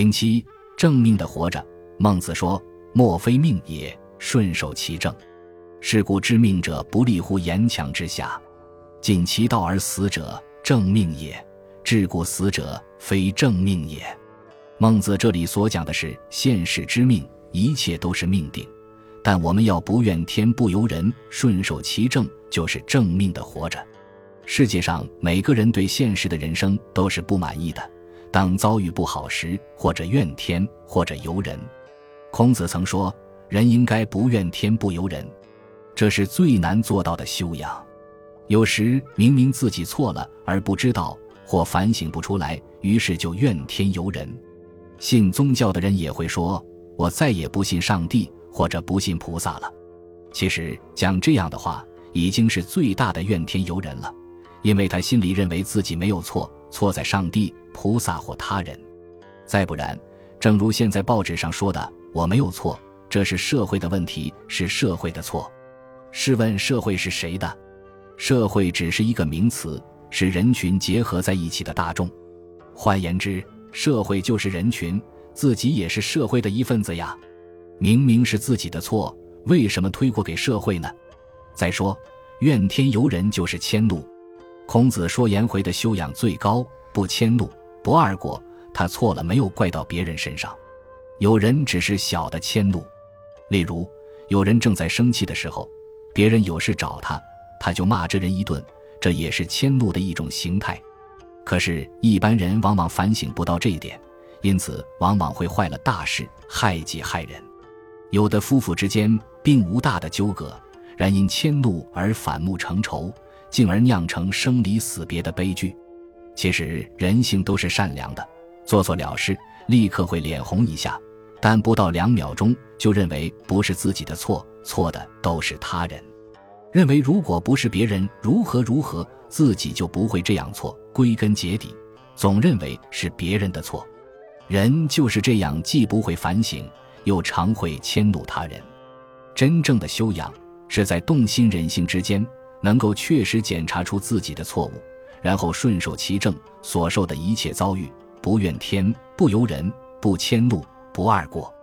零七正命的活着。孟子说：“莫非命也，顺受其正。是故知命者不立乎言强之下，尽其道而死者，正命也；至故死者，非正命也。”孟子这里所讲的是现世之命，一切都是命定，但我们要不怨天不尤人，顺受其正，就是正命的活着。世界上每个人对现实的人生都是不满意的，当遭遇不好时，或者怨天，或者尤人。孔子曾说：“人应该不怨天不尤人，这是最难做到的修养。有时明明自己错了而不知道，或反省不出来，于是就怨天尤人。信宗教的人也会说：‘我再也不信上帝，或者不信菩萨了。’其实讲这样的话，已经是最大的怨天尤人了，因为他心里认为自己没有错，错在上帝、菩萨或他人。再不然，正如现在报纸上说的。”我没有错，这是社会的问题，是社会的错。试问社会是谁的？社会只是一个名词，是人群结合在一起的大众。换言之，社会就是人群，自己也是社会的一份子呀。明明是自己的错，为什么推过给社会呢？再说，怨天尤人就是迁怒。孔子说颜回的修养最高，不迁怒，不贰过，他错了没有怪到别人身上。有人只是小的迁怒，例如有人正在生气的时候，别人有事找他，他就骂这人一顿，这也是迁怒的一种形态。可是，一般人往往反省不到这一点，因此往往会坏了大事，害己害人。有的夫妇之间并无大的纠葛，然因迁怒而反目成仇，进而酿成生离死别的悲剧。其实人性都是善良的，做错了事立刻会脸红一下。但不到两秒钟，就认为不是自己的错，错的都是他人。认为如果不是别人如何如何，自己就不会这样错。归根结底，总认为是别人的错。人就是这样，既不会反省，又常会迁怒他人。真正的修养，是在动心忍性之间，能够确实检查出自己的错误，然后顺受其正，所受的一切遭遇，不怨天，不尤人，不迁怒。不二过，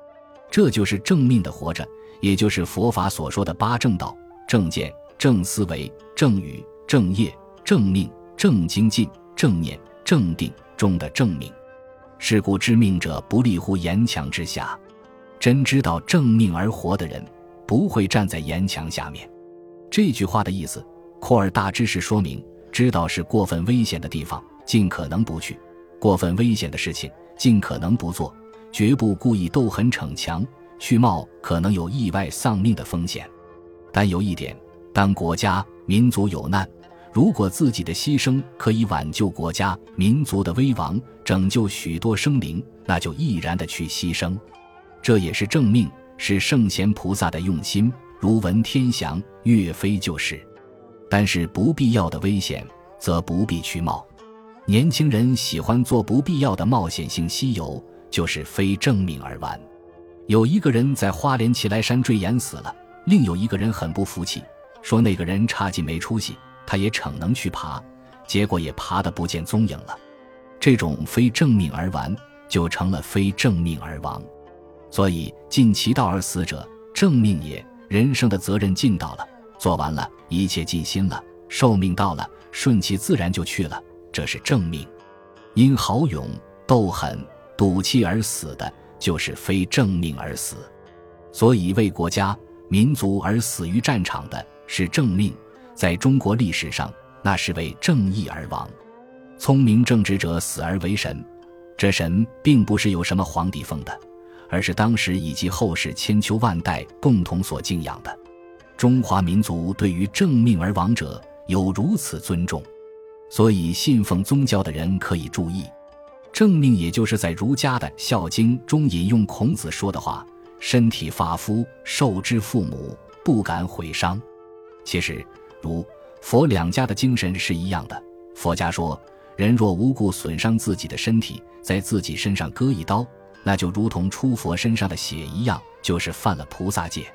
这就是正命的活着，也就是佛法所说的八正道：正见、正思维、正语、正业、正命、正精进、正念、正定中的正命。是故知命者不立乎岩墙之下。真知道正命而活的人，不会站在岩墙下面。这句话的意思，扩而大知是说明：知道是过分危险的地方，尽可能不去；过分危险的事情，尽可能不做。绝不故意斗狠逞强，去冒可能有意外丧命的风险。但有一点，当国家民族有难，如果自己的牺牲可以挽救国家民族的危亡，拯救许多生灵，那就毅然的去牺牲。这也是正命，是圣贤菩萨的用心。如文天祥、岳飞就是。但是不必要的危险，则不必去冒。年轻人喜欢做不必要的冒险性西游。就是非正命而玩。有一个人在花莲奇来山坠岩死了，另有一个人很不服气，说那个人差劲没出息，他也逞能去爬，结果也爬得不见踪影了。这种非正命而玩，就成了非正命而亡。所以尽其道而死者，正命也。人生的责任尽到了，做完了，一切尽心了，寿命到了，顺其自然就去了，这是正命。因豪勇斗狠。赌气而死的，就是非正命而死；所以为国家民族而死于战场的是正命。在中国历史上，那是为正义而亡。聪明正直者死而为神，这神并不是有什么皇帝封的，而是当时以及后世千秋万代共同所敬仰的。中华民族对于正命而亡者有如此尊重，所以信奉宗教的人可以注意。正命，也就是在儒家的《孝经》中引用孔子说的话：“身体发肤，受之父母，不敢毁伤。”其实，儒、佛两家的精神是一样的。佛家说，人若无故损伤自己的身体，在自己身上割一刀，那就如同出佛身上的血一样，就是犯了菩萨戒。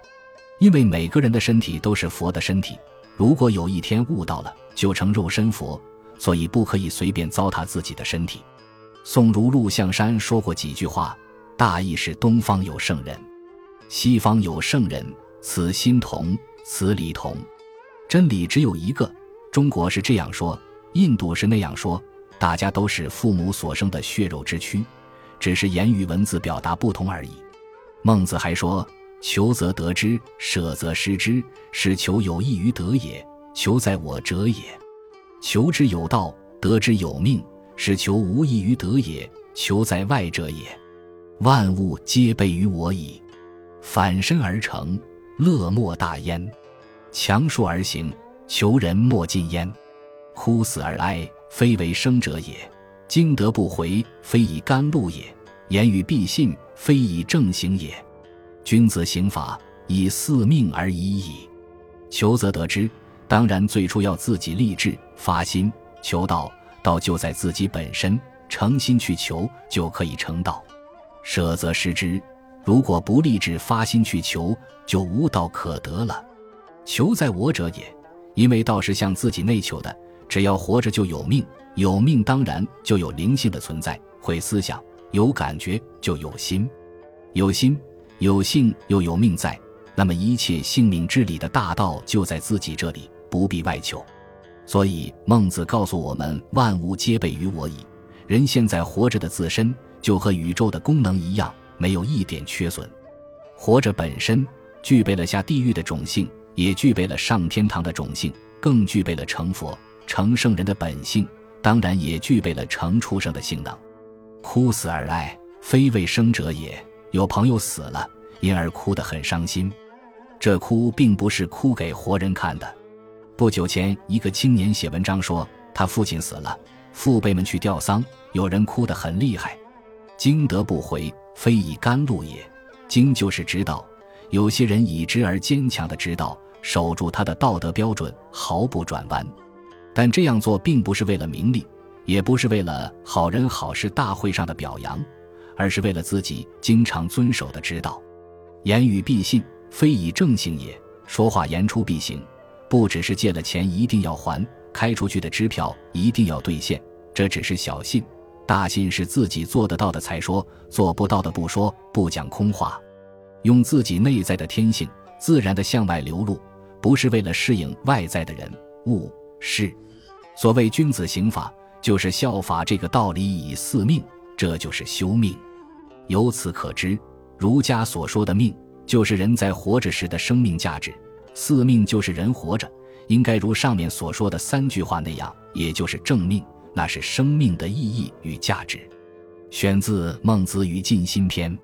因为每个人的身体都是佛的身体，如果有一天悟到了，就成肉身佛，所以不可以随便糟蹋自己的身体。宋儒陆象山说过几句话，大意是：东方有圣人，西方有圣人，此心同，此理同。真理只有一个，中国是这样说，印度是那样说，大家都是父母所生的血肉之躯，只是言语文字表达不同而已。孟子还说：“求则得之，舍则失之。是求有益于得也，求在我者也；求之有道，得之有命。”是求无益于得也，求在外者也。万物皆备于我矣。反身而成，乐莫大焉；强恕而行，求人莫近焉。哭死而哀，非为生者也；经得不回，非以甘露也；言语必信，非以正行也。君子行法，以四命而已矣。求则得之，当然最初要自己立志发心求道。道就在自己本身，诚心去求就可以成道。舍则失之，如果不立志发心去求，就无道可得了。求在我者也，因为道是向自己内求的。只要活着就有命，有命当然就有灵性的存在，会思想，有感觉就有心，有心有性又有命在，那么一切性命之理的大道就在自己这里，不必外求。所以，孟子告诉我们：万物皆备于我矣。人现在活着的自身，就和宇宙的功能一样，没有一点缺损。活着本身具备了下地狱的种性，也具备了上天堂的种性，更具备了成佛、成圣人的本性，当然也具备了成畜生的性能。哭死而哀，非为生者也。有朋友死了，因而哭得很伤心。这哭并不是哭给活人看的。不久前，一个青年写文章说，他父亲死了，父辈们去吊丧，有人哭得很厉害。经得不回，非以甘露也。经就是知道，有些人以知而坚强的知道，守住他的道德标准，毫不转弯。但这样做并不是为了名利，也不是为了好人好事大会上的表扬，而是为了自己经常遵守的之道。言语必信，非以正信也。说话言出必行。不只是借了钱一定要还，开出去的支票一定要兑现，这只是小信。大信是自己做得到的才说，做不到的不说，不讲空话，用自己内在的天性自然的向外流露，不是为了适应外在的人物事。所谓君子行法，就是效法这个道理以四命，这就是修命。由此可知，儒家所说的命，就是人在活着时的生命价值。四命就是人活着，应该如上面所说的三句话那样，也就是正命，那是生命的意义与价值。选自《孟子与尽心篇》。